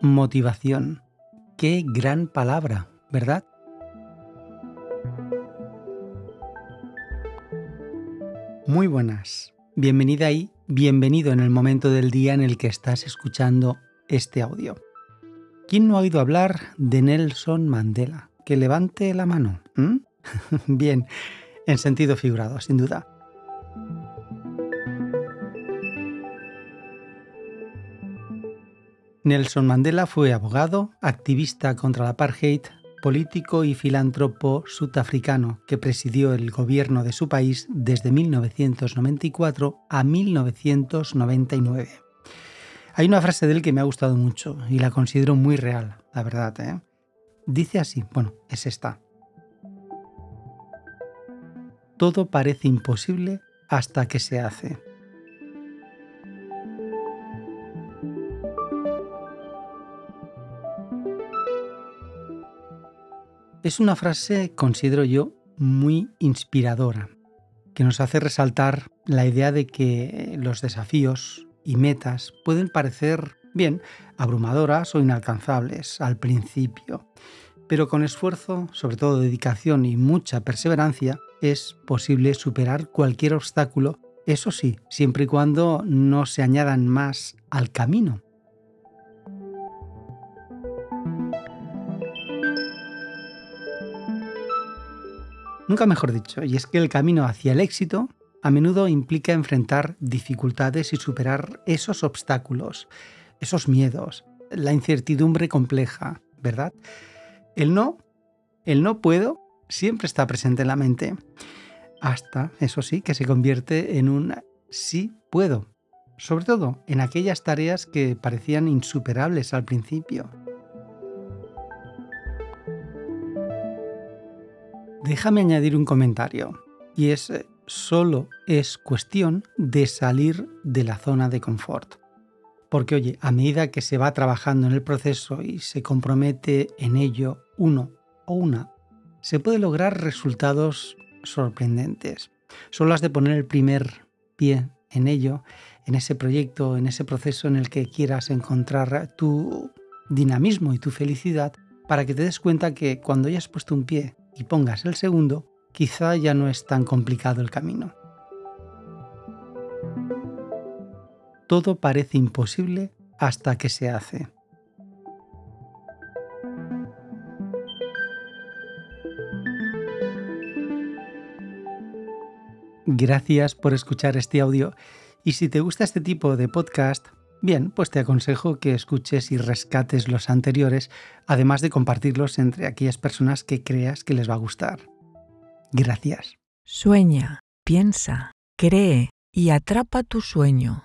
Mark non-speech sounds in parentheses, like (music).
Motivación. Qué gran palabra, ¿verdad? Muy buenas. Bienvenida y bienvenido en el momento del día en el que estás escuchando este audio. ¿Quién no ha oído hablar de Nelson Mandela? Que levante la mano. (laughs) Bien, en sentido figurado, sin duda. Nelson Mandela fue abogado, activista contra la apartheid, político y filántropo sudafricano que presidió el gobierno de su país desde 1994 a 1999. Hay una frase de él que me ha gustado mucho y la considero muy real, la verdad. ¿eh? Dice así, bueno, es esta. Todo parece imposible hasta que se hace. Es una frase, considero yo, muy inspiradora, que nos hace resaltar la idea de que los desafíos y metas pueden parecer, bien, abrumadoras o inalcanzables al principio, pero con esfuerzo, sobre todo dedicación y mucha perseverancia, es posible superar cualquier obstáculo, eso sí, siempre y cuando no se añadan más al camino. Nunca mejor dicho, y es que el camino hacia el éxito a menudo implica enfrentar dificultades y superar esos obstáculos, esos miedos, la incertidumbre compleja, ¿verdad? El no, el no puedo, siempre está presente en la mente, hasta, eso sí, que se convierte en un sí puedo, sobre todo en aquellas tareas que parecían insuperables al principio. Déjame añadir un comentario, y es eh, solo es cuestión de salir de la zona de confort. Porque oye, a medida que se va trabajando en el proceso y se compromete en ello uno o una, se puede lograr resultados sorprendentes. Solo has de poner el primer pie en ello, en ese proyecto, en ese proceso en el que quieras encontrar tu dinamismo y tu felicidad, para que te des cuenta que cuando hayas puesto un pie y pongas el segundo, quizá ya no es tan complicado el camino. Todo parece imposible hasta que se hace. Gracias por escuchar este audio y si te gusta este tipo de podcast, Bien, pues te aconsejo que escuches y rescates los anteriores, además de compartirlos entre aquellas personas que creas que les va a gustar. Gracias. Sueña, piensa, cree y atrapa tu sueño.